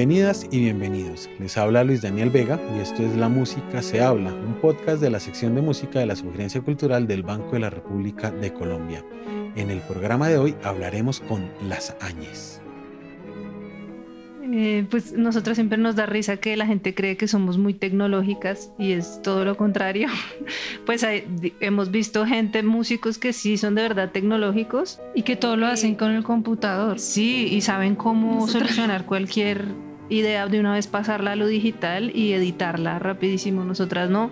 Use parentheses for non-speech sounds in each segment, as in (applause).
Bienvenidas y bienvenidos. Les habla Luis Daniel Vega y esto es La Música se habla, un podcast de la sección de música de la Sugerencia Cultural del Banco de la República de Colombia. En el programa de hoy hablaremos con Las Áñez. Eh, pues nosotros siempre nos da risa que la gente cree que somos muy tecnológicas y es todo lo contrario. (laughs) pues hemos visto gente, músicos que sí son de verdad tecnológicos. Y que todo lo hacen con el computador. Sí, y saben cómo solucionar cualquier idea de una vez pasarla a lo digital y editarla rapidísimo. Nosotras no.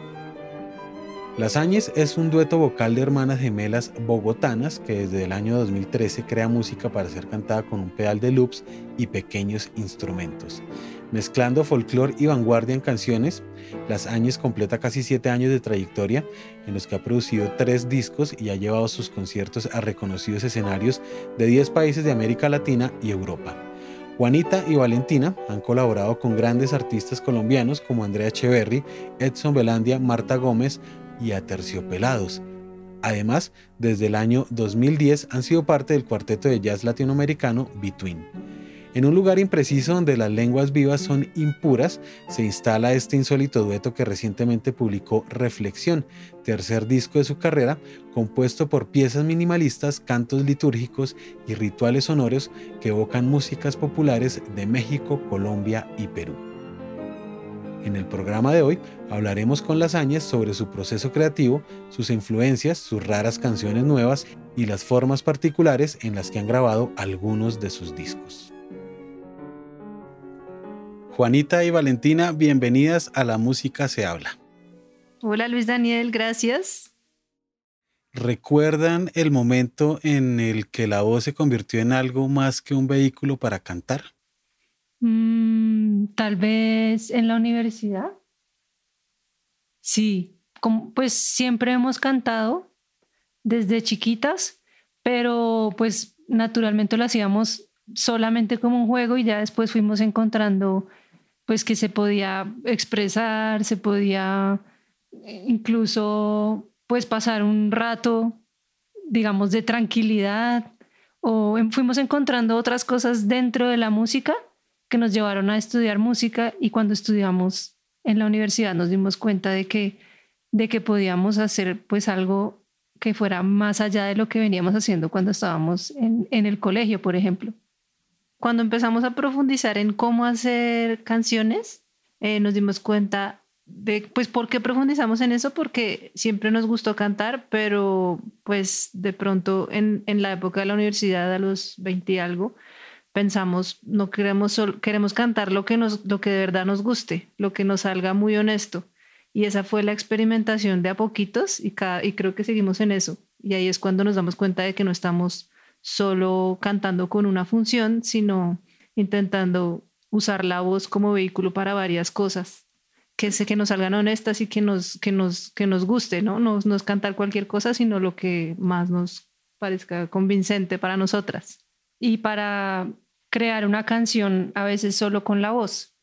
Las Áñez es un dueto vocal de hermanas gemelas bogotanas que desde el año 2013 crea música para ser cantada con un pedal de loops y pequeños instrumentos. Mezclando folclore y vanguardia en canciones, Las Áñez completa casi siete años de trayectoria en los que ha producido tres discos y ha llevado sus conciertos a reconocidos escenarios de 10 países de América Latina y Europa. Juanita y Valentina han colaborado con grandes artistas colombianos como Andrea Echeverry, Edson Belandia, Marta Gómez, y Aterciopelados. Además, desde el año 2010 han sido parte del cuarteto de jazz latinoamericano Between. En un lugar impreciso donde las lenguas vivas son impuras, se instala este insólito dueto que recientemente publicó Reflexión, tercer disco de su carrera, compuesto por piezas minimalistas, cantos litúrgicos y rituales sonoros que evocan músicas populares de México, Colombia y Perú. En el programa de hoy hablaremos con Las Áñez sobre su proceso creativo, sus influencias, sus raras canciones nuevas y las formas particulares en las que han grabado algunos de sus discos. Juanita y Valentina, bienvenidas a La Música se habla. Hola Luis Daniel, gracias. ¿Recuerdan el momento en el que la voz se convirtió en algo más que un vehículo para cantar? Mm, tal vez en la universidad. Sí, pues siempre hemos cantado desde chiquitas, pero pues naturalmente lo hacíamos solamente como un juego y ya después fuimos encontrando pues que se podía expresar, se podía eh, incluso pues pasar un rato digamos de tranquilidad o fuimos encontrando otras cosas dentro de la música que nos llevaron a estudiar música y cuando estudiamos en la universidad nos dimos cuenta de que, de que podíamos hacer pues algo que fuera más allá de lo que veníamos haciendo cuando estábamos en, en el colegio, por ejemplo. Cuando empezamos a profundizar en cómo hacer canciones, eh, nos dimos cuenta de, pues, ¿por qué profundizamos en eso? Porque siempre nos gustó cantar, pero pues de pronto en, en la época de la universidad, a los 20 y algo, pensamos, no queremos, queremos cantar lo que, nos, lo que de verdad nos guste, lo que nos salga muy honesto. Y esa fue la experimentación de a poquitos y, cada, y creo que seguimos en eso. Y ahí es cuando nos damos cuenta de que no estamos solo cantando con una función, sino intentando usar la voz como vehículo para varias cosas que sé que nos salgan honestas y que nos, que nos, que nos guste, ¿no? No, no es cantar cualquier cosa, sino lo que más nos parezca convincente para nosotras. Y para crear una canción a veces solo con la voz.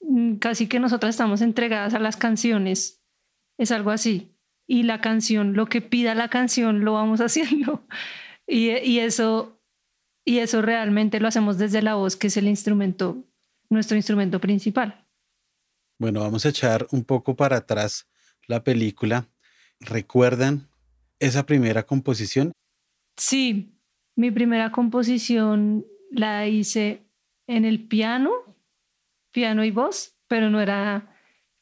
Mm, casi que nosotras estamos entregadas a las canciones. Es algo así. Y la canción, lo que pida la canción, lo vamos (laughs) haciendo. Y, y eso, y eso realmente lo hacemos desde la voz, que es el instrumento, nuestro instrumento principal. Bueno, vamos a echar un poco para atrás la película. ¿Recuerdan esa primera composición? Sí, mi primera composición la hice en el piano, piano y voz, pero no era,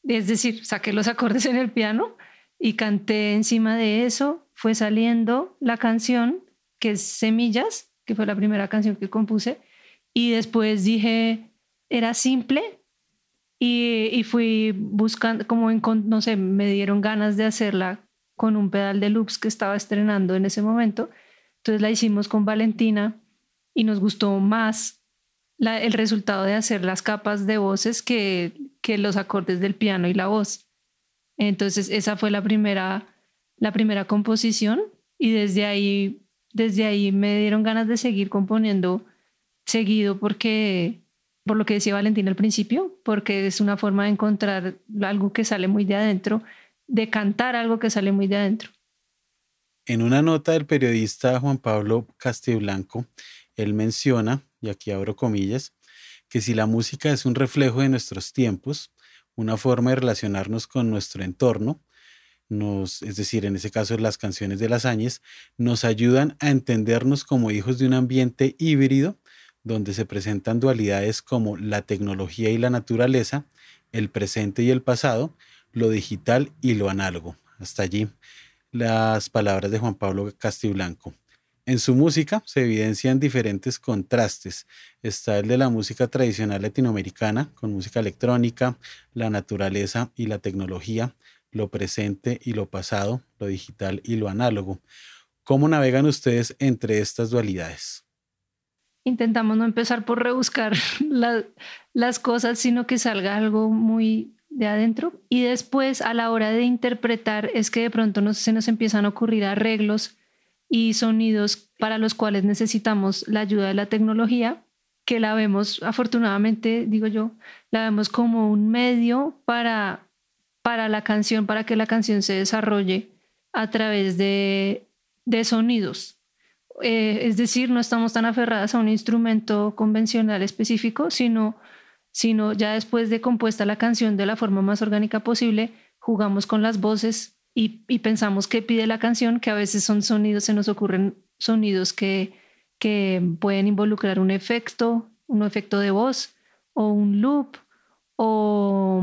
es decir, saqué los acordes en el piano y canté encima de eso, fue saliendo la canción que es Semillas, que fue la primera canción que compuse, y después dije, era simple, y, y, fui buscando, como en, no sé, me dieron ganas de hacerla con un pedal de loops que estaba estrenando en ese momento. Entonces la hicimos con Valentina y nos gustó más el resultado de hacer las capas de voces que, que los acordes del piano y la voz. Entonces esa fue la primera, la primera composición y desde ahí, desde ahí me dieron ganas de seguir componiendo seguido porque, por lo que decía Valentina al principio, porque es una forma de encontrar algo que sale muy de adentro, de cantar algo que sale muy de adentro. En una nota del periodista Juan Pablo Castiblanco, él menciona, y aquí abro comillas, que si la música es un reflejo de nuestros tiempos, una forma de relacionarnos con nuestro entorno, nos, es decir, en ese caso las canciones de las Áñez, nos ayudan a entendernos como hijos de un ambiente híbrido donde se presentan dualidades como la tecnología y la naturaleza, el presente y el pasado, lo digital y lo análogo. Hasta allí las palabras de Juan Pablo Castiblanco. En su música se evidencian diferentes contrastes. Está el de la música tradicional latinoamericana, con música electrónica, la naturaleza y la tecnología, lo presente y lo pasado, lo digital y lo análogo. ¿Cómo navegan ustedes entre estas dualidades? Intentamos no empezar por rebuscar (laughs) las cosas, sino que salga algo muy de adentro. Y después, a la hora de interpretar, es que de pronto se nos empiezan a ocurrir arreglos y sonidos para los cuales necesitamos la ayuda de la tecnología, que la vemos, afortunadamente, digo yo, la vemos como un medio para para la canción, para que la canción se desarrolle a través de, sonidos. Eh, es decir, no estamos tan aferradas a un instrumento convencional específico, sino, sino ya después de compuesta la canción de la forma más orgánica posible, jugamos con las voces y, pensamos qué pide la canción, que a veces son sonidos, se nos ocurren sonidos que, que pueden involucrar un efecto, un efecto de voz o un loop o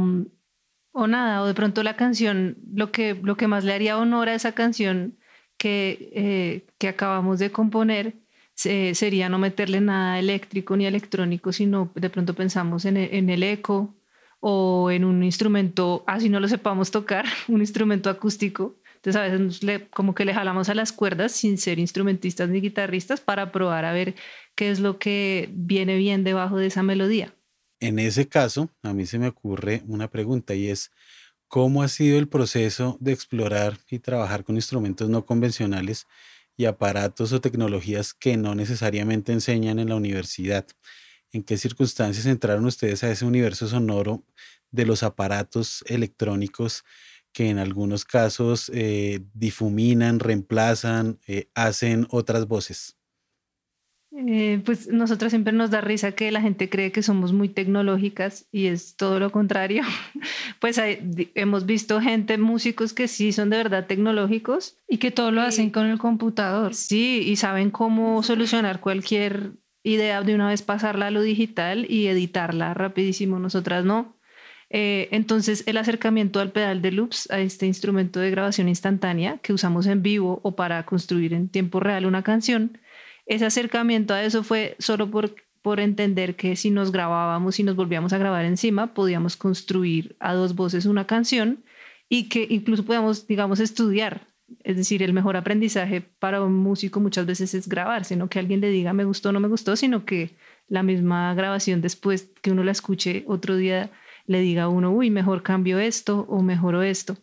o nada, o de pronto la canción, lo que, lo que más le haría honor a esa canción que, eh, que acabamos de componer sería no meterle nada eléctrico ni electrónico, sino de pronto pensamos en, en el eco o en un instrumento, así no lo sepamos tocar, (laughs) un instrumento acústico. Entonces a veces como que le jalamos a las cuerdas sin ser instrumentistas ni guitarristas para probar a ver qué es lo que viene bien debajo de esa melodía. En ese caso, a mí se me ocurre una pregunta y es, ¿cómo ha sido el proceso de explorar y trabajar con instrumentos no convencionales y aparatos o tecnologías que no necesariamente enseñan en la universidad? ¿En qué circunstancias entraron ustedes a ese universo sonoro de los aparatos electrónicos que en algunos casos eh, difuminan, reemplazan, eh, hacen otras voces? Eh, pues nosotros siempre nos da risa que la gente cree que somos muy tecnológicas y es todo lo contrario. (laughs) pues hemos visto gente, músicos que sí son de verdad tecnológicos. Y que todo lo hacen con el computador. Sí, y saben cómo solucionar cualquier idea de una vez pasarla a lo digital y editarla rapidísimo. Nosotras no. Eh, entonces, el acercamiento al pedal de loops, a este instrumento de grabación instantánea que usamos en vivo o para construir en tiempo real una canción, ese acercamiento a eso fue solo por, entender que si nos grabábamos y nos volvíamos a grabar encima, podíamos construir a dos voces una canción y que incluso podíamos, digamos, estudiar. Es decir, el mejor aprendizaje para un músico muchas veces es grabar, sino que alguien le diga me gustó o no me gustó, sino que la misma grabación después que uno la escuche otro día le diga a uno, uy, mejor cambio esto o mejoró esto.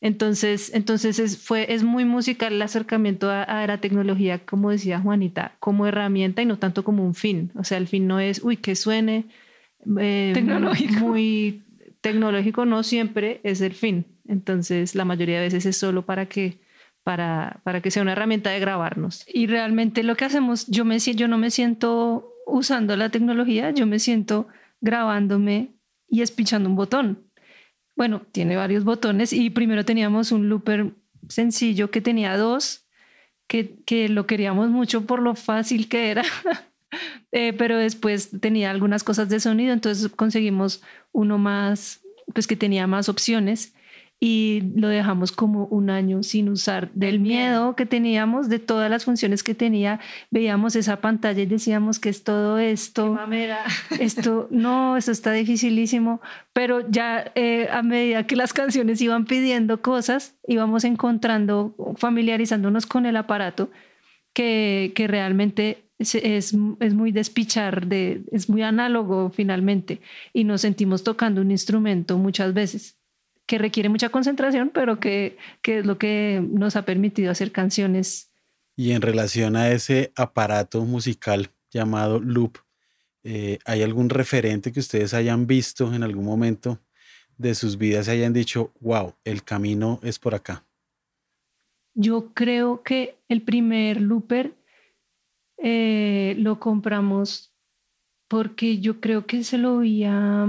Entonces, entonces es, fue, es muy musical el acercamiento a, la tecnología, como decía Juanita, como herramienta y no tanto como un fin. O sea, el fin no es, uy, que suene eh, tecnológico. muy tecnológico, no siempre es el fin. Entonces, la mayoría de veces es solo para que, para, para que sea una herramienta de grabarnos. Y realmente lo que hacemos, yo, me, yo no me siento usando la tecnología, yo me siento grabándome y espichando un botón bueno, tiene varios botones y primero teníamos un looper sencillo que tenía dos, que, que lo queríamos mucho por lo fácil que era, (laughs) eh, pero después tenía algunas cosas de sonido, entonces conseguimos uno más, pues que tenía más opciones y lo dejamos como un año sin usar del miedo que teníamos, de todas las funciones que tenía. Veíamos esa pantalla y decíamos que es todo esto. (laughs) Esto, no, eso está dificilísimo. Pero ya eh, a medida que las canciones iban pidiendo cosas, íbamos encontrando, familiarizándonos con el aparato, que, que realmente es, es, es, muy despichar, de, es muy análogo finalmente, y nos sentimos tocando un instrumento muchas veces que requiere mucha concentración, pero que, es lo que nos ha permitido hacer canciones. Y en relación a ese aparato musical llamado loop, eh, ¿hay algún referente que ustedes hayan visto en algún momento de sus vidas y hayan dicho, wow, el camino es por acá? Yo creo que el primer looper eh, lo compramos porque yo creo que se lo vi a,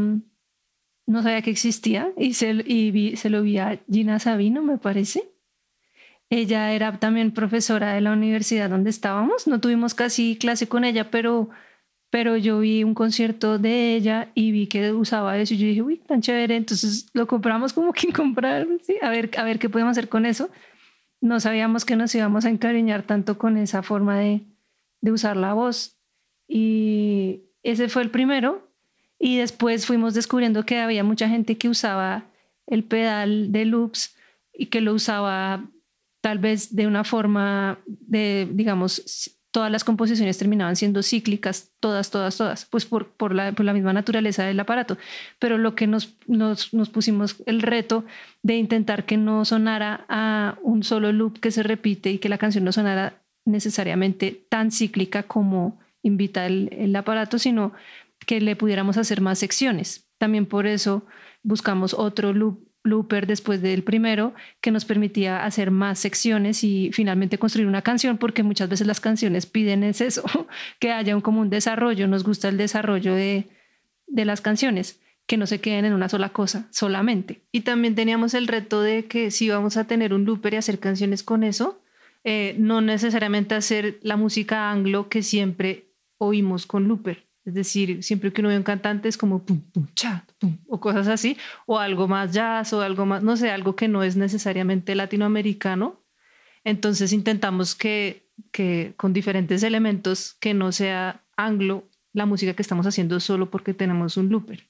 no sabía que existía y se, y se lo vi a Gina Sabino, me parece. Ella era también profesora de la universidad donde estábamos. No tuvimos casi clase con ella, pero, pero yo vi un concierto de ella y vi que usaba eso. Y yo dije, uy, tan chévere. Entonces lo compramos como quien comprar, a, ver, a ver qué podemos hacer con eso. No sabíamos que nos íbamos a encariñar tanto con esa forma de, de usar la voz. Y ese fue el primero. Y después fuimos descubriendo que había mucha gente que usaba el pedal de loops y que lo usaba tal vez de una forma de, digamos, todas las composiciones terminaban siendo cíclicas, todas, todas, todas, pues por, por, la, por la misma naturaleza del aparato. Pero lo que nos, nos, nos, pusimos el reto de intentar que no sonara a un solo loop que se repite y que la canción no sonara necesariamente tan cíclica como invita el, el aparato, sino que le pudiéramos hacer más secciones. También por eso buscamos otro loop looper después del primero que nos permitía hacer más secciones y finalmente construir una canción porque muchas veces las canciones piden es eso, (laughs) que haya un común desarrollo, nos gusta el desarrollo de, de las canciones que no se queden en una sola cosa solamente. Y también teníamos el reto de que si vamos a tener un looper y hacer canciones con eso, eh, no necesariamente hacer la música anglo que siempre oímos con looper, es decir, siempre que uno ve un cantante es como pum, pum, cha, pum, o cosas así, o algo más jazz, o algo más, no sé, algo que no es necesariamente latinoamericano. Entonces intentamos que, que con diferentes elementos, que no sea anglo la música que estamos haciendo solo porque tenemos un looper.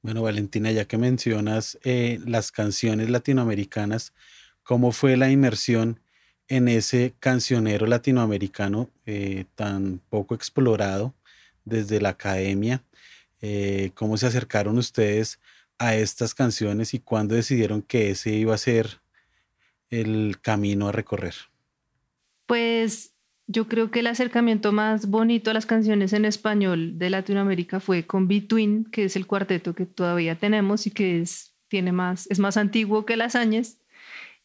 Bueno, Valentina, ya que mencionas eh, las canciones latinoamericanas, ¿cómo fue la inmersión en ese cancionero latinoamericano eh, tan poco explorado? Desde la academia, eh, cómo se acercaron ustedes a estas canciones y cuándo decidieron que ese iba a ser el camino a recorrer. Pues yo creo que el acercamiento más bonito a las canciones en español de Latinoamérica fue con Between, que es el cuarteto que todavía tenemos y que es, tiene más, es más antiguo que Las Añes.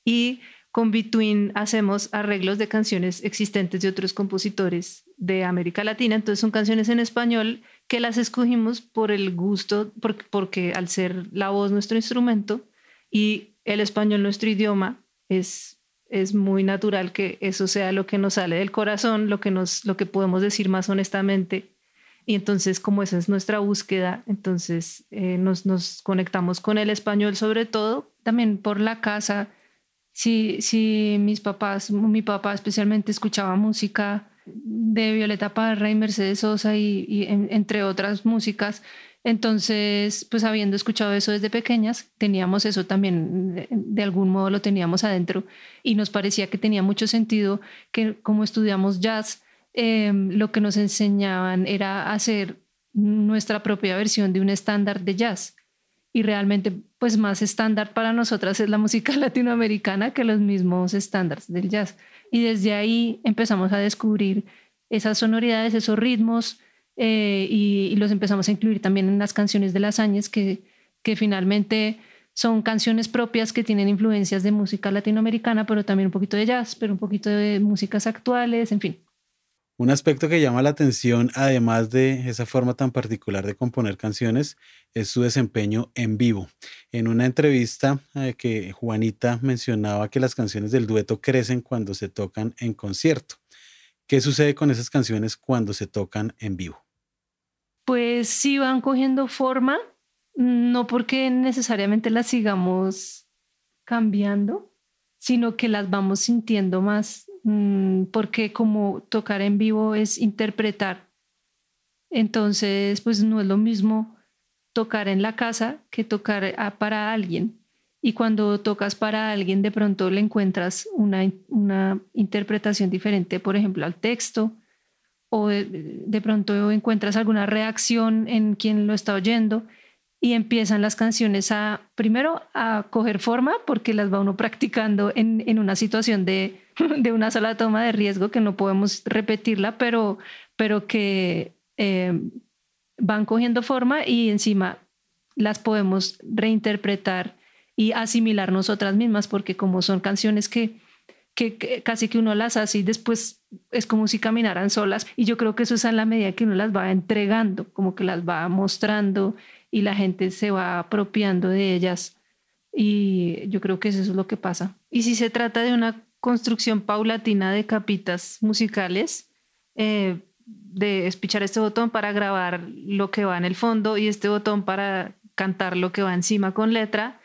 Y con Between hacemos arreglos de canciones existentes de otros compositores de América Latina. Entonces son canciones en español que las escogimos por el gusto, porque, al ser la voz nuestro instrumento y el español nuestro idioma, es, es muy natural que eso sea lo que nos sale del corazón, lo que, nos, lo que podemos decir más honestamente. Y entonces, como esa es nuestra búsqueda, entonces eh, nos, nos conectamos con el español sobre todo. También por la casa, si, si mis papás, mi papá especialmente escuchaba música de Violeta Parra y Mercedes Sosa y, entre otras músicas. Entonces, pues habiendo escuchado eso desde pequeñas, teníamos eso también, de, algún modo lo teníamos adentro y nos parecía que tenía mucho sentido que como estudiamos jazz, em, lo que nos enseñaban era hacer nuestra propia versión de un estándar de jazz. Y realmente, pues más estándar para nosotras es la música (laughs) latinoamericana que los mismos estándares del jazz. Y desde ahí empezamos a descubrir esas sonoridades, esos ritmos, eh, y, los empezamos a incluir también en las canciones de las años que, que finalmente son canciones propias que tienen influencias de música latinoamericana, pero también un poquito de jazz, pero un poquito de músicas actuales, en fin. Un aspecto que llama la atención, además de esa forma tan particular de componer canciones, es su desempeño en vivo. En una entrevista eh, que Juanita mencionaba que las canciones del dueto crecen cuando se tocan en concierto. ¿Qué sucede con esas canciones cuando se tocan en vivo? Pues sí van cogiendo forma, no porque necesariamente las sigamos cambiando, sino que las vamos sintiendo más porque como tocar en vivo es interpretar. Entonces, pues no es lo mismo tocar en la casa que tocar para alguien. Y cuando tocas para alguien, de pronto le encuentras una, una interpretación diferente, por ejemplo, al texto, o de, de, pronto encuentras alguna reacción en quien lo está oyendo y empiezan las canciones a, primero, a coger forma, porque las va uno practicando en, en una situación de, (laughs) de una sola toma de riesgo que no podemos repetirla, pero, pero que eh, van cogiendo forma y encima las podemos reinterpretar y asimilar nosotras mismas, porque como son canciones que, que, casi que uno las hace y después es como si caminaran solas. Y yo creo que eso es en la medida que uno las va entregando, como que las va mostrando y la gente se va apropiando de ellas. Y yo creo que eso es lo que pasa. Y si se trata de una construcción paulatina de capitas musicales, eh, de espichar este botón para grabar lo que va en el fondo y este botón para cantar lo que va encima con letra.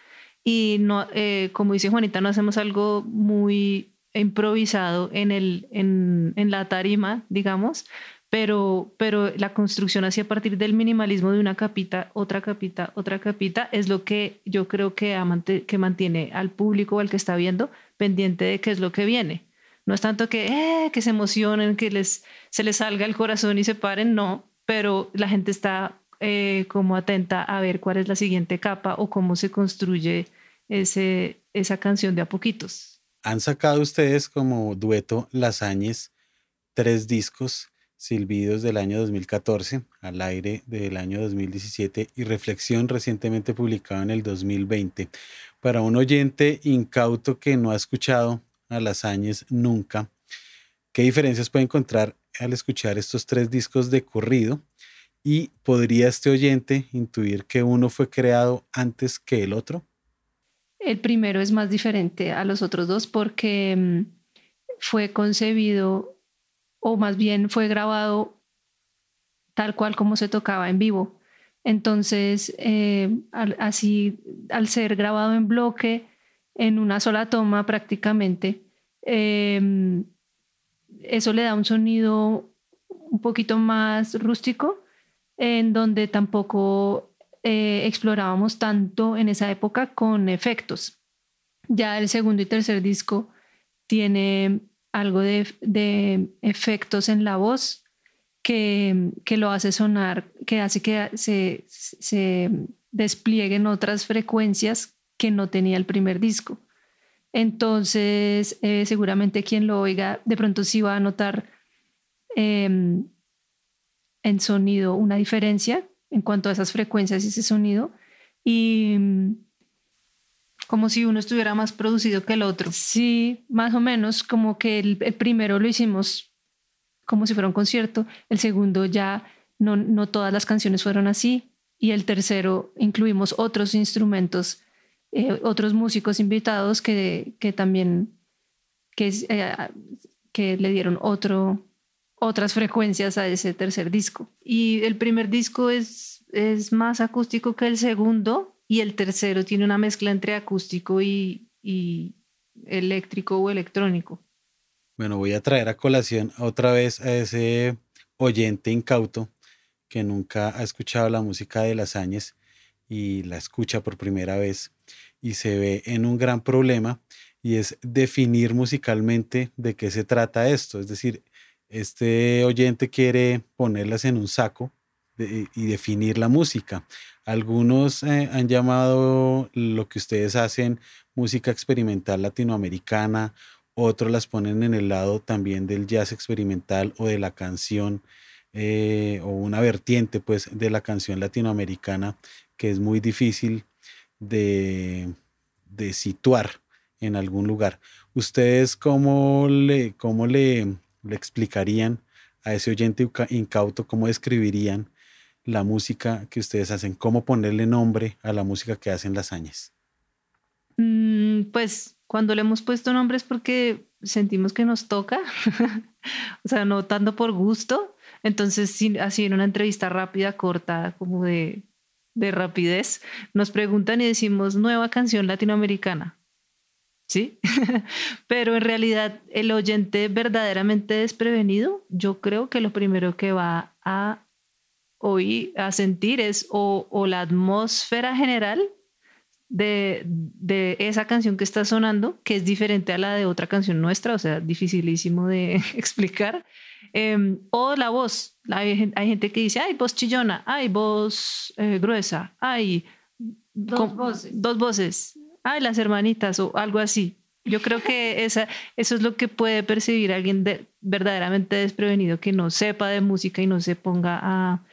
Y no, eh, como dice Juanita, no hacemos algo muy improvisado en, el, en, en la tarima, digamos, pero, pero la construcción así a partir del minimalismo de una capita, otra capita, otra capita, es lo que yo creo que, que mantiene al público o al que está viendo pendiente de qué es lo que viene. No es tanto que, eh, que se emocionen, que les, se les salga el corazón y se paren, no, pero la gente está eh, como atenta a ver cuál es la siguiente capa o cómo se construye ese, esa canción de a poquitos. Han sacado ustedes como dueto Lasañes tres discos, Silbidos del año 2014, Al aire del año 2017 y Reflexión recientemente publicado en el 2020. Para un oyente incauto que no ha escuchado a Lasañes nunca, ¿qué diferencias puede encontrar al escuchar estos tres discos de corrido? ¿Y podría este oyente intuir que uno fue creado antes que el otro? El primero es más diferente a los otros dos porque mm, fue concebido o más bien fue grabado tal cual como se tocaba en vivo. Entonces, eh, así, al ser grabado en bloque, en una sola toma prácticamente, em, eso le da un sonido un poquito más rústico, en donde tampoco eh, explorábamos tanto en esa época con efectos. Ya el segundo y tercer disco tiene algo de, efectos en la voz que, lo hace sonar, que hace que se, se desplieguen otras frecuencias que no tenía el primer disco. Entonces, eh, seguramente quien lo oiga de pronto sí va a notar em, en sonido una diferencia en cuanto a esas frecuencias y ese sonido. Y mm, como si uno estuviera más producido que el otro. Sí, más o menos, como que el, primero lo hicimos como si fuera un concierto, el segundo ya no, no todas las canciones fueron así, y el tercero incluimos otros instrumentos, eh, otros músicos invitados que, que también que, eh, que le dieron otro, otras frecuencias a ese tercer disco. Y el primer disco es, es más acústico que el segundo y el tercero tiene una mezcla entre acústico y, y eléctrico o electrónico. Bueno, voy a traer a colación otra vez a ese oyente incauto que nunca ha escuchado la música de las Áñez y la escucha por primera vez y se ve en un gran problema y es definir musicalmente de qué se trata esto. Es decir, este oyente quiere ponerlas en un saco y definir la música. Algunos eh, han llamado lo que ustedes hacen música experimental latinoamericana, otros las ponen en el lado también del jazz experimental o de la canción eh, o una vertiente pues de la canción latinoamericana que es muy difícil de, de situar en algún lugar. ¿Ustedes cómo le, cómo le le explicarían a ese oyente incauto, cómo describirían la música que ustedes hacen, cómo ponerle nombre a la música que hacen las añas? Mm, pues cuando le hemos puesto nombres porque sentimos que nos toca, (laughs) o sea, no tanto por gusto, entonces así en una entrevista rápida, corta, como de, de rapidez, nos preguntan y decimos nueva canción latinoamericana. ¿sí? (laughs) Pero en realidad el oyente verdaderamente desprevenido, yo creo que lo primero que va a oír, a sentir es o, la atmósfera general de, de, esa canción que está sonando, que es diferente a la de otra canción nuestra, o sea, dificilísimo de (laughs) explicar, em, o la voz. Hay, hay, gente que dice, hay voz chillona, hay voz eh, gruesa, hay dos voces. Dos voces ay, las hermanitas o algo así. Yo creo que (laughs) esa, eso es lo que puede percibir alguien de, verdaderamente desprevenido que no sepa de música y no se ponga a,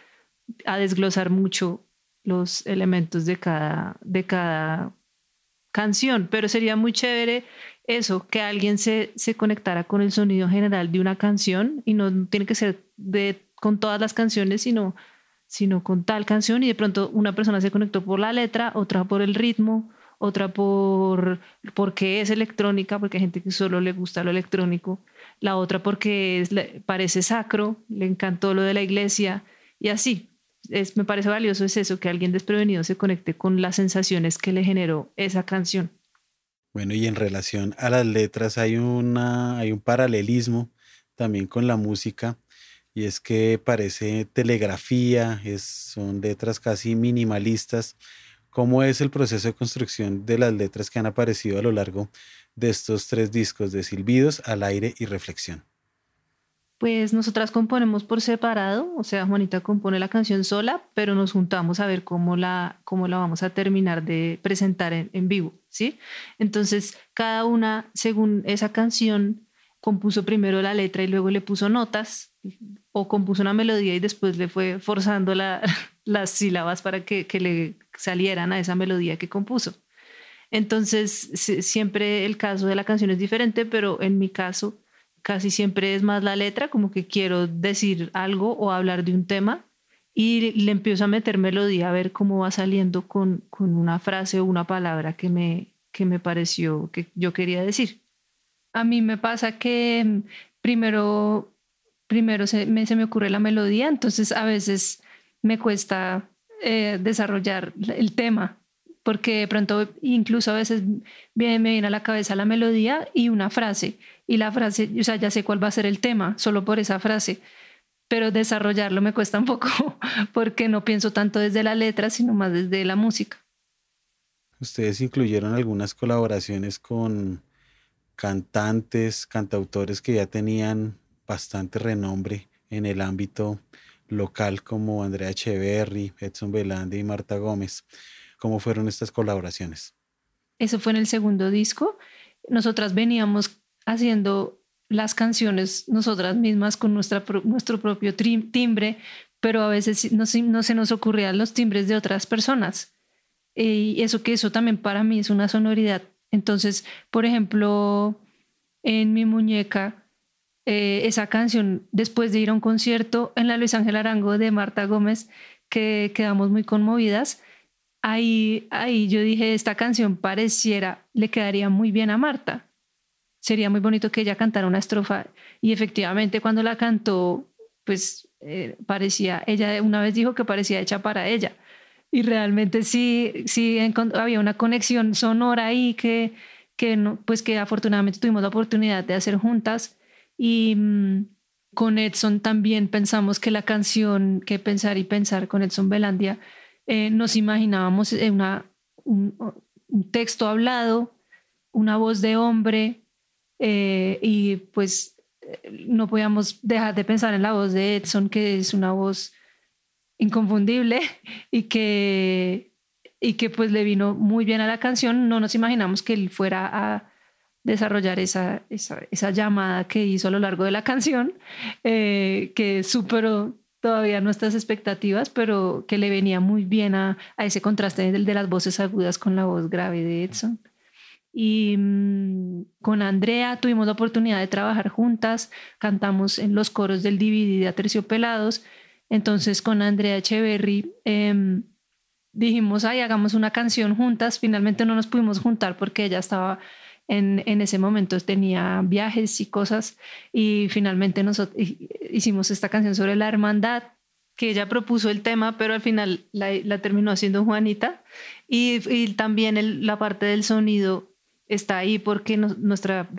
a desglosar mucho los elementos de cada, de cada canción, pero sería muy chévere eso, que alguien se, se conectara con el sonido general de una canción y no tiene que ser de, con todas las canciones, sino, sino con tal canción y de pronto una persona se conectó por la letra, otra por el ritmo, otra por porque es electrónica, porque hay gente que solo le gusta lo electrónico, la otra porque parece sacro, le encantó lo de la iglesia y así. Me parece valioso es eso, que alguien desprevenido se conecte con las sensaciones que le generó esa canción. Bueno, y en relación a las letras hay, una, hay un paralelismo también con la música y es que parece telegrafía, es, son letras casi minimalistas. ¿Cómo es el proceso de construcción de las letras que han aparecido a lo largo de estos tres discos de Silbidos, Al aire y Reflexión? Pues nosotras componemos por separado, o sea, Juanita compone la canción sola, pero nos juntamos a ver cómo la, cómo la vamos a terminar de presentar en, vivo, ¿sí? Entonces, cada una, según esa canción, compuso primero la letra y luego le puso notas, o compuso una melodía y después le fue forzando la, (laughs) las sílabas para que, que, le salieran a esa melodía que compuso. Entonces, siempre el caso de la canción es diferente, pero en mi caso, casi siempre es más la letra, como que quiero decir algo o hablar de un tema y le empiezo a meter melodía a ver cómo va saliendo con, con una frase o una palabra que me, que me pareció que yo quería decir. A mí me pasa que mm, primero, primero se me, se me ocurre la melodía, entonces a veces me cuesta eh, desarrollar el tema, porque de pronto incluso a veces me viene a la cabeza la melodía y una frase y la frase, o sea, ya sé cuál va a ser el tema, solo por esa frase, pero desarrollarlo me cuesta un poco (laughs) porque no pienso tanto desde la letra, sino más desde la música. Ustedes incluyeron algunas colaboraciones con cantantes, cantautores que ya tenían bastante renombre en el ámbito local como Andrea Echeverry, Edson Belande y Marta Gómez. ¿Cómo fueron estas colaboraciones? Eso fue en el segundo disco. Nosotras veníamos haciendo las canciones nosotras mismas con nuestro propio timbre, pero a veces no, no se nos ocurrían los timbres de otras personas. Y eso que eso también para mí es una sonoridad. Entonces, por ejemplo, en mi muñeca, eh, esa canción, después de ir a un concierto en la Luis Ángel Arango de Marta Gómez, que quedamos muy conmovidas, ahí, ahí yo dije, esta canción pareciera, le quedaría muy bien a Marta sería muy bonito que ella cantara una estrofa. Y efectivamente cuando la cantó, pues eh, parecía, ella una vez dijo que parecía hecha para ella. Y realmente sí, sí había una conexión sonora ahí que, que, no, pues que afortunadamente tuvimos la oportunidad de hacer juntas. Y mm, con Edson también pensamos que la canción que Pensar y Pensar con Edson Belandia, eh, nos imaginábamos un, un texto hablado, una voz de hombre, eh, y pues no podíamos dejar de pensar en la voz de Edson, que es una voz inconfundible (laughs) y que, y que pues le vino muy bien a la canción. No nos imaginamos que él fuera a desarrollar esa, esa, esa llamada que hizo a lo largo de la canción, eh, que superó todavía nuestras expectativas, pero que le venía muy bien a, a ese contraste de, de las voces agudas con la voz grave de Edson. Y mm, con Andrea tuvimos la oportunidad de trabajar juntas, cantamos en los coros del DVD de Aterciopelados. Entonces con Andrea Echeverry em, dijimos, ay, hagamos una canción juntas. Finalmente no nos pudimos juntar porque ella estaba en, en ese momento, tenía viajes y cosas. Y finalmente nosotros hicimos esta canción sobre la hermandad que ella propuso el tema, pero al final la, la terminó haciendo Juanita. Y, y también la parte del sonido está ahí porque nuestra,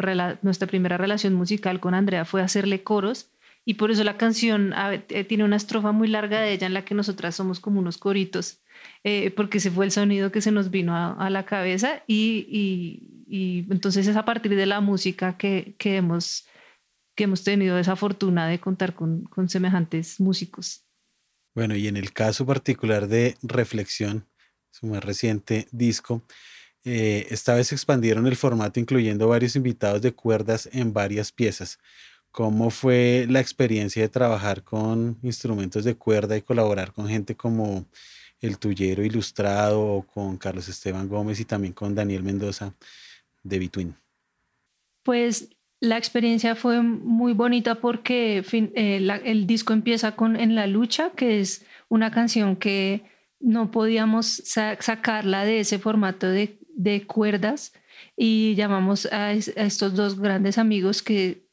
nuestra primera relación musical con Andrea fue hacerle coros y por eso la canción eh, tiene una estrofa muy larga de ella en la que nosotras somos como unos coritos, eh, porque se fue el sonido que se nos vino a, la cabeza y, y, entonces es a partir de la música que, que, hemos, que hemos tenido esa fortuna de contar con, con semejantes músicos. Bueno, y en el caso particular de Reflexión, su más reciente disco, eh, esta vez expandieron el formato incluyendo varios invitados de cuerdas en varias piezas. ¿Cómo fue la experiencia de trabajar con instrumentos de cuerda y colaborar con gente como El Tuyero Ilustrado, con Carlos Esteban Gómez y también con Daniel Mendoza de Between? Pues la experiencia fue muy bonita porque eh, el disco empieza con En la lucha, que es una canción que no podíamos sacarla de ese formato de, cuerdas y llamamos a, estos dos grandes amigos que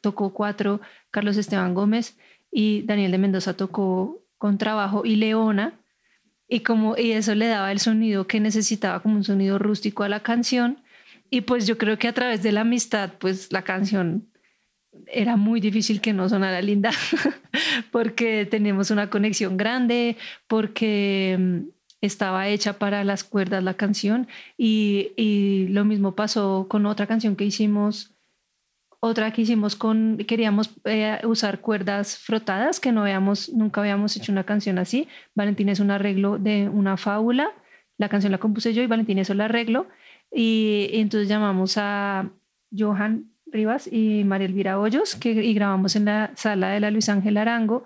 tocó cuatro, Carlos Esteban Gómez y Daniel de Mendoza tocó con trabajo y Leona y como y eso le daba el sonido que necesitaba como un sonido rústico a la canción y pues yo creo que a través de la amistad pues la canción era muy difícil que no sonara linda (laughs) porque teníamos una conexión grande, porque mm, estaba hecha para las cuerdas la canción y, y, lo mismo pasó con otra canción que hicimos, otra que hicimos con, queríamos eh, usar cuerdas frotadas, que no habíamos, nunca habíamos hecho una canción así. Valentín es un arreglo de una fábula, la canción la compuse yo y Valentín es el arreglo y, entonces llamamos a Johan Rivas y María Elvira Hoyos, que y grabamos en la sala de la Luis Ángel Arango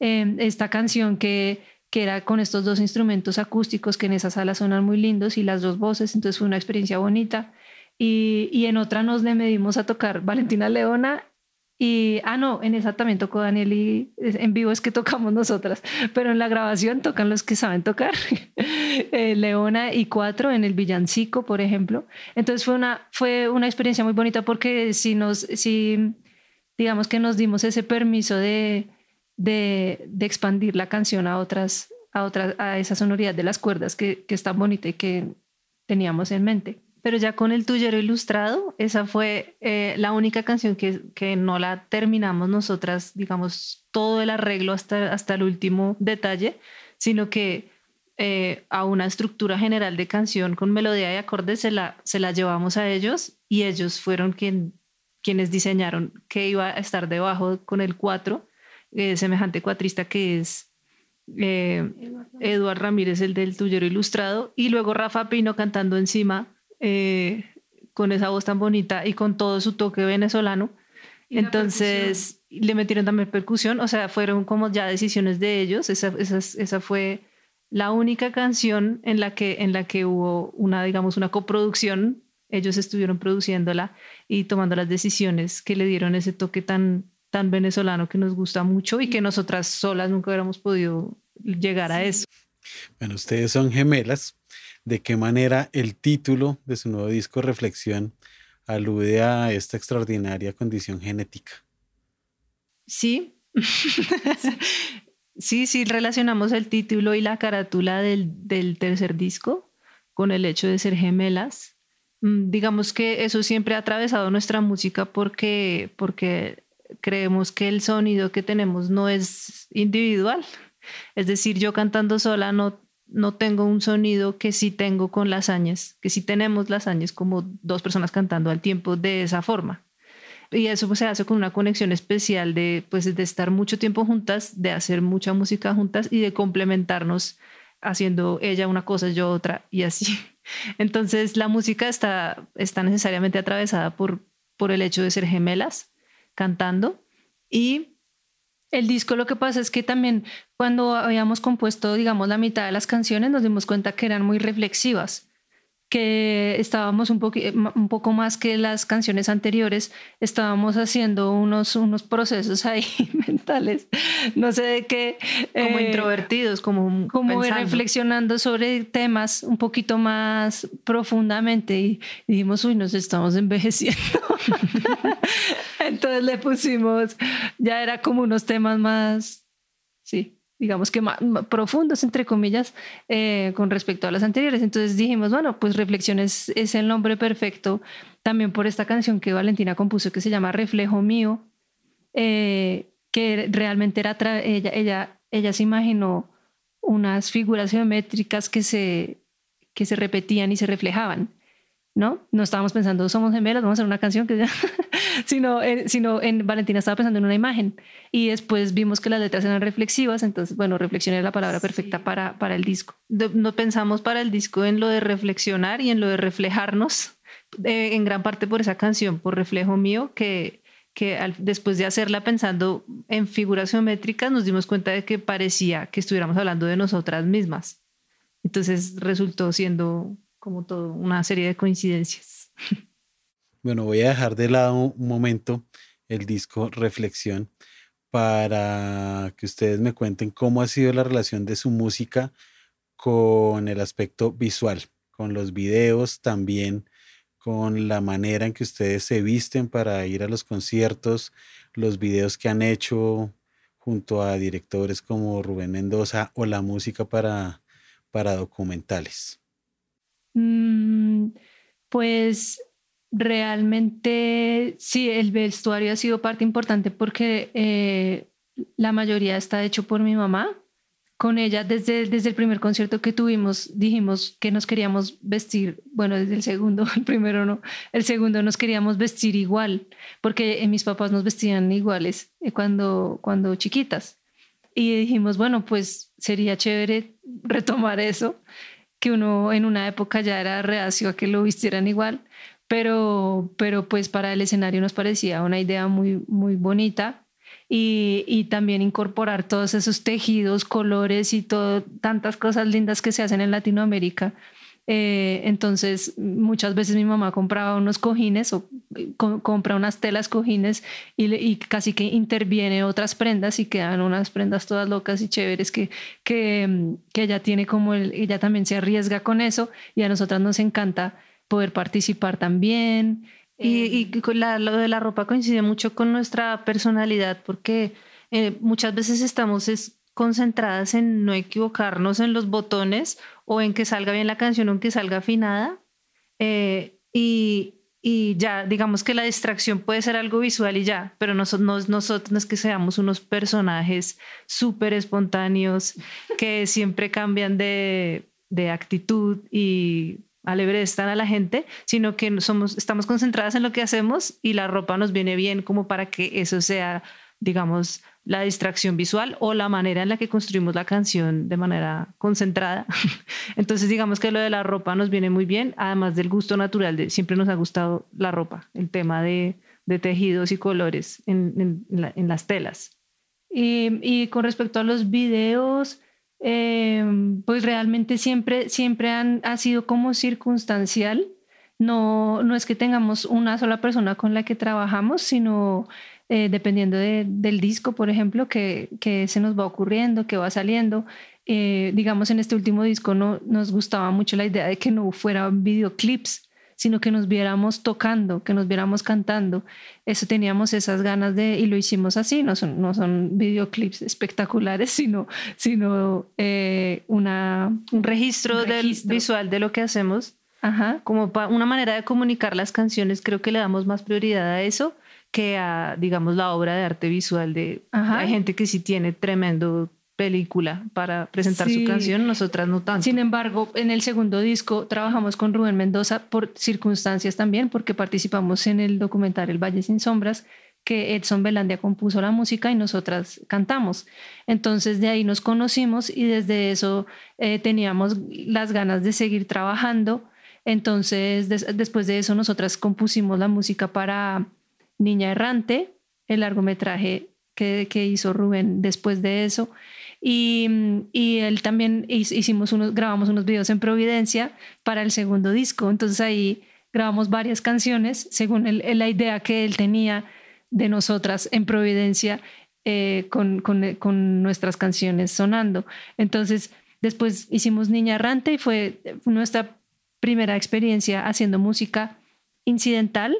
em, esta canción que, que era con estos dos instrumentos acústicos que en esa sala sonan muy lindos y las dos voces, entonces fue una experiencia bonita. Y, y en otra nos le medimos a tocar Valentina Leona y, ah, no, en esa también tocó Daniel y en vivo es que tocamos nosotras, pero en la grabación tocan los que saben tocar, (laughs) eh, Leona y Cuatro en el Villancico, por ejemplo. Entonces fue una, fue una experiencia muy bonita porque si nos, si, digamos que nos dimos ese permiso de, de, expandir la canción a otras, a otras, a esa sonoridad de las cuerdas que, que es tan bonita y que teníamos en mente. Pero ya con el tuyero ilustrado, esa fue eh, la única canción que, que, no la terminamos nosotras, digamos, todo el arreglo hasta, hasta el último detalle, sino que eh, a una estructura general de canción con melodía y acordes se la, se la llevamos a ellos y ellos fueron quien, quienes diseñaron que iba a estar debajo con el cuatro, eh, semejante cuatrista que es Eduard Ramírez, el del tuyero ilustrado, y luego Rafa Pino cantando encima eh, con esa voz tan bonita y con todo su toque venezolano. Entonces le metieron también percusión, o sea, fueron como ya decisiones de ellos. Esa, esa, esa, fue la única canción en la, que, en la que hubo una, digamos, una coproducción. Ellos estuvieron produciéndola y tomando las decisiones que le dieron ese toque tan, tan venezolano que nos gusta mucho y que nosotras solas nunca hubiéramos podido llegar a eso. Bueno, ustedes son gemelas, de qué manera el título de su nuevo disco Reflexión alude a esta extraordinaria condición genética. Sí, (laughs) sí, sí, relacionamos el título y la carátula del, tercer disco con el hecho de ser gemelas. Mm, digamos que eso siempre ha atravesado nuestra música porque, porque creemos que el sonido que tenemos no es individual. Es decir, yo cantando sola no, no tengo un sonido que sí tengo con lasañas, que sí tenemos lasañas como dos personas cantando al tiempo de esa forma. Y eso pues, se hace con una conexión especial de, pues, de estar mucho tiempo juntas, de hacer mucha música juntas y de complementarnos haciendo ella una cosa, yo otra y así. (laughs) Entonces la música está, está necesariamente atravesada por, por el hecho de ser gemelas cantando y el disco lo que pasa es que también cuando habíamos compuesto, digamos, la mitad de las canciones, nos dimos cuenta que eran muy reflexivas que estábamos un, un poco más que las canciones anteriores, estábamos haciendo unos, unos procesos ahí (laughs) mentales, no sé de qué. Como eh, introvertidos, como, como reflexionando sobre temas un poquito más profundamente y, dijimos, uy, nos estamos envejeciendo. (laughs) (laughs) Entonces le pusimos, ya era como unos temas más, sí, digamos que más, profundos, entre comillas, eh, con respecto a las anteriores. Entonces dijimos, bueno, pues Reflexiones es el nombre perfecto también por esta canción que Valentina compuso que se llama Reflejo Mío, eh, que realmente era, ella, ella, ella se imaginó unas figuras geométricas que se, que se repetían y se reflejaban. ¿No? No estábamos pensando, somos gemelas, vamos a hacer una canción, que (laughs) sino, en, sino en Valentina estaba pensando en una imagen y después vimos que las letras eran reflexivas, entonces, bueno, reflexión es la palabra perfecta para, para el disco. no pensamos para el disco en lo de reflexionar y en lo de reflejarnos, eh, en gran parte por esa canción, por reflejo mío, que, que después de hacerla pensando en figuras geométricas nos dimos cuenta de que parecía que estuviéramos hablando de nosotras mismas Entonces resultó siendo como todo una serie de coincidencias. Bueno, voy a dejar de lado un momento el disco Reflexión para que ustedes me cuenten cómo ha sido la relación de su música con el aspecto visual, con los videos también, con la manera en que ustedes se visten para ir a los conciertos, los videos que han hecho junto a directores como Rubén Mendoza o la música para, para documentales. Mm, pues realmente sí, el vestuario ha sido parte importante porque eh, la mayoría está hecho por mi mamá con ella desde, desde el primer concierto que tuvimos dijimos que nos queríamos vestir, bueno, desde el segundo, (laughs) el primero no, el segundo nos queríamos vestir igual, porque mis papás nos vestían iguales eh, cuando, cuando chiquitas. Y dijimos, bueno, pues sería chévere retomar eso, que uno en una época ya era reacio a que lo vistieran igual, pero, pero pues para el escenario nos parecía una idea muy, muy bonita y, también incorporar todos esos tejidos, colores y todo, tantas cosas lindas que se hacen en Latinoamérica. Eh, entonces, muchas veces mi mamá compraba unos cojines o compra unas telas cojines y, casi que interviene otras prendas y quedan unas prendas todas locas y chéveres que, que, que ella tiene como ella también se arriesga con eso y a nosotras nos encanta poder participar también. Y, y la, lo de la ropa coincide mucho con nuestra personalidad porque eh, muchas veces estamos concentradas en no equivocarnos en los botones o en que salga bien la canción o en que salga afinada. Eh, y, ya, digamos que la distracción puede ser algo visual y ya, pero nosotros, no es que seamos unos personajes súper espontáneos que siempre cambian de, de actitud y estar a la gente, sino que somos, estamos concentradas en lo que hacemos y la ropa nos viene bien como para que eso sea, digamos, la distracción visual o la manera en la que construimos la canción de manera concentrada. (laughs) Entonces, digamos que lo de la ropa nos viene muy bien, además del gusto natural, de, siempre nos ha gustado la ropa, el tema de, de tejidos y colores en, en, las telas. Y, y con respecto a los videos, Em, pues realmente siempre, siempre han, ha sido como circunstancial. No, no es que tengamos una sola persona con la que trabajamos, sino eh, dependiendo del disco, por ejemplo, que, que, se nos va ocurriendo, que va saliendo. Eh, digamos, en este último disco no, nos gustaba mucho la idea de que no fueran videoclips, sino que nos viéramos tocando, que nos viéramos cantando. Eso teníamos esas ganas de, y lo hicimos así, no son, no son videoclips espectaculares, (laughs) sino, sino eh, una, un registro, del visual de lo que hacemos. Ajá. Como una manera de comunicar las canciones, creo que le damos más prioridad a eso que a, digamos, la obra de arte visual de... Hay gente que sí tiene tremendo película para presentar su canción, nosotras no tanto. Sin embargo, en el segundo disco trabajamos con Rubén Mendoza por circunstancias también, porque participamos en el documental El Valle sin Sombras, que Edson Belandia compuso la música y nosotras cantamos. Entonces de ahí nos conocimos y desde eso eh, teníamos las ganas de seguir trabajando. Entonces después de eso nosotras compusimos la música para Niña Errante, el largometraje que, que hizo Rubén después de eso. Y, y, él también hicimos unos, grabamos unos videos en Providencia para el segundo disco. Entonces ahí grabamos varias canciones según la idea que él tenía de nosotras en Providencia eh, con, con, con, nuestras canciones sonando. Entonces después hicimos Niña Errante y fue nuestra primera experiencia haciendo música incidental,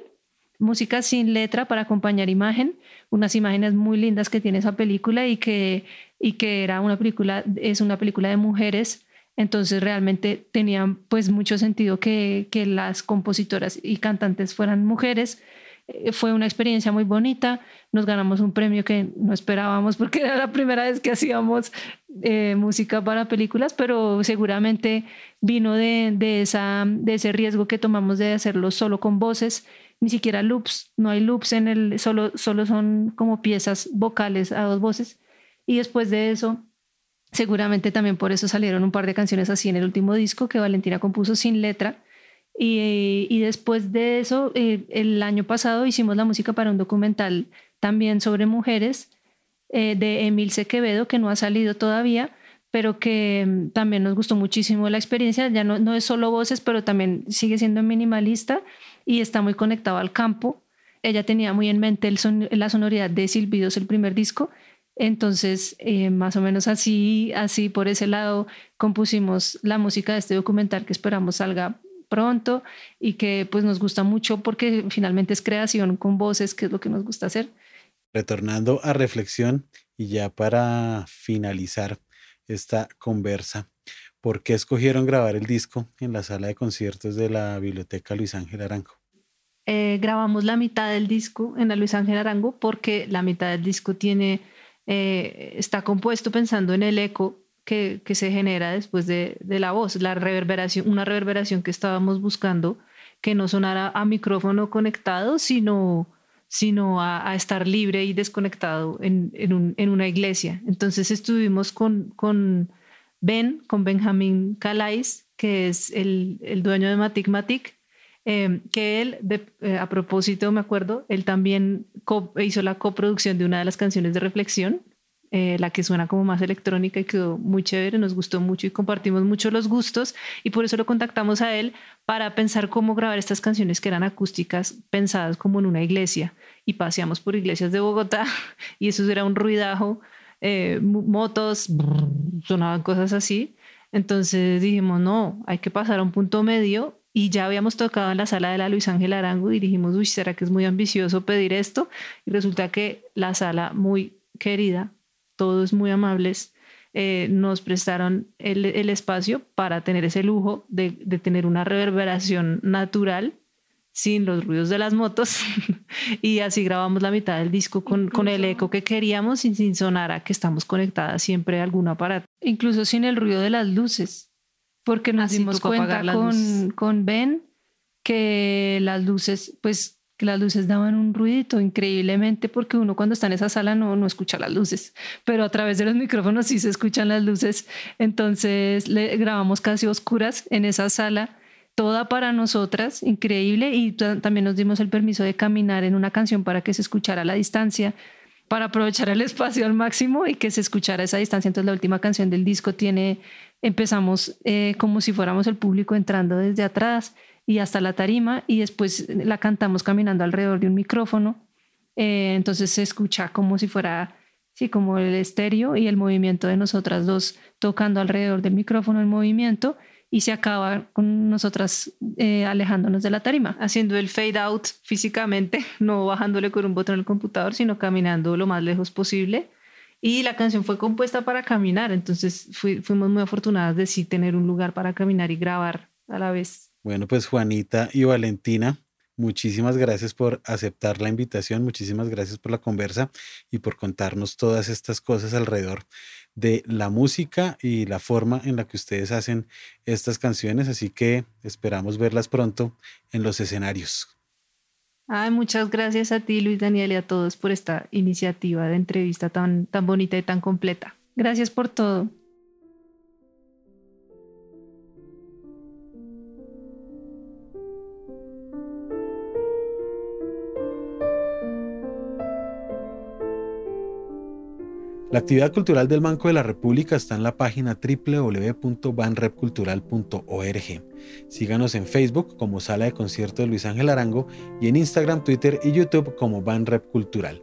música sin letra para acompañar imagen, unas imágenes muy lindas que tiene esa película y que y que era una película, es una película de mujeres, entonces realmente tenía pues mucho sentido que, que las compositoras y cantantes fueran mujeres. Eh, fue una experiencia muy bonita, nos ganamos un premio que no esperábamos porque era la primera vez que hacíamos eh, música para películas, pero seguramente vino de, de, esa, de ese riesgo que tomamos de hacerlo solo con voces, ni siquiera loops, no hay loops en el, solo, solo son como piezas vocales a dos voces y después de eso, seguramente también por eso salieron un par de canciones así en el último disco que Valentina compuso sin letra. Y, y después de eso, eh, el año pasado hicimos la música para un documental también sobre mujeres eh, de Emilce Quevedo, que no ha salido todavía, pero que mm, también nos gustó muchísimo la experiencia. Ya no, no es solo voces, pero también sigue siendo minimalista y está muy conectado al campo. Ella tenía muy en mente la sonoridad de Silbidos, el primer disco. Entonces, eh, más o menos así, así por ese lado, compusimos la música de este documental que esperamos salga pronto y que pues nos gusta mucho porque finalmente es creación con voces, que es lo que nos gusta hacer. Retornando a reflexión y ya para finalizar, esta conversa. ¿Por qué escogieron grabar el disco en la sala de conciertos de la Biblioteca Luis Ángel Arango? Eh, grabamos la mitad del disco en la Luis Ángel Arango porque la mitad del disco tiene, eh, está compuesto pensando en el eco que, que se genera después de, de, la voz, la reverberación, una reverberación que estábamos buscando que no sonara a micrófono conectado, sino sino a, estar libre y desconectado en, en, un, en, una iglesia. Entonces estuvimos con, con Ben, con Benjamín Calais, que es el, el dueño de Matic Matic, eh, que él, eh, a propósito, me acuerdo, él también hizo la coproducción de una de las canciones de reflexión eh, la que suena como más electrónica y quedó muy chévere, nos gustó mucho y compartimos mucho los gustos y por eso lo contactamos a él para pensar cómo grabar estas canciones que eran acústicas pensadas como en una iglesia y paseamos por iglesias de Bogotá (laughs) y eso era un ruidajo, eh, motos, sonaban cosas así. Entonces dijimos, no, hay que pasar a un punto medio y ya habíamos tocado en la sala de la Luis Ángel Arango y dijimos, uy, ¿será que es muy ambicioso pedir esto? Y resulta que la sala muy querida todos muy amables, eh, nos prestaron el, espacio para tener ese lujo de, tener una reverberación natural sin los ruidos de las motos (laughs) y así grabamos la mitad del disco con, con el eco que queríamos y sin sonar a que estamos conectadas siempre a algún aparato. Incluso sin el ruido de las luces, porque nos dimos cuenta con, con Ben que las luces pues las luces daban un ruidito increíblemente porque uno cuando está en esa sala no, no escucha las luces, pero a través de los micrófonos sí se escuchan las luces. Entonces le grabamos casi oscuras en esa sala, toda para nosotras, increíble, y también nos dimos el permiso de caminar en una canción para que se escuchara la distancia para aprovechar el (laughs) espacio al máximo y que se escuchara esa distancia. Entonces la última canción del disco tiene, empezamos eh, como si fuéramos el público entrando desde atrás y hasta la tarima y después la cantamos caminando alrededor de un micrófono. Eh, entonces se escucha como si fuera, sí, como el estéreo y el movimiento de nosotras dos tocando alrededor del micrófono en movimiento y se acaba con nosotras eh, alejándonos de la tarima. Haciendo el fade out físicamente, (laughs) no bajándole con un botón al computador, sino caminando lo más lejos posible. Y la canción fue compuesta para caminar, entonces fuimos muy afortunadas de sí tener un lugar para caminar y grabar a la vez. Bueno, pues Juanita y Valentina, muchísimas gracias por aceptar la invitación, muchísimas gracias por la conversa y por contarnos todas estas cosas alrededor de la música y la forma en la que ustedes hacen estas canciones, así que esperamos verlas pronto en los escenarios. Ay, muchas gracias a ti, Luis Daniel, y a todos por esta iniciativa de entrevista tan, tan bonita y tan completa. Gracias por todo. La actividad cultural del Banco de la República está en la página www.banrepcultural.org. Síganos en Facebook como Sala de Concierto de Luis Ángel Arango y en Instagram, Twitter y YouTube como Banrep Cultural.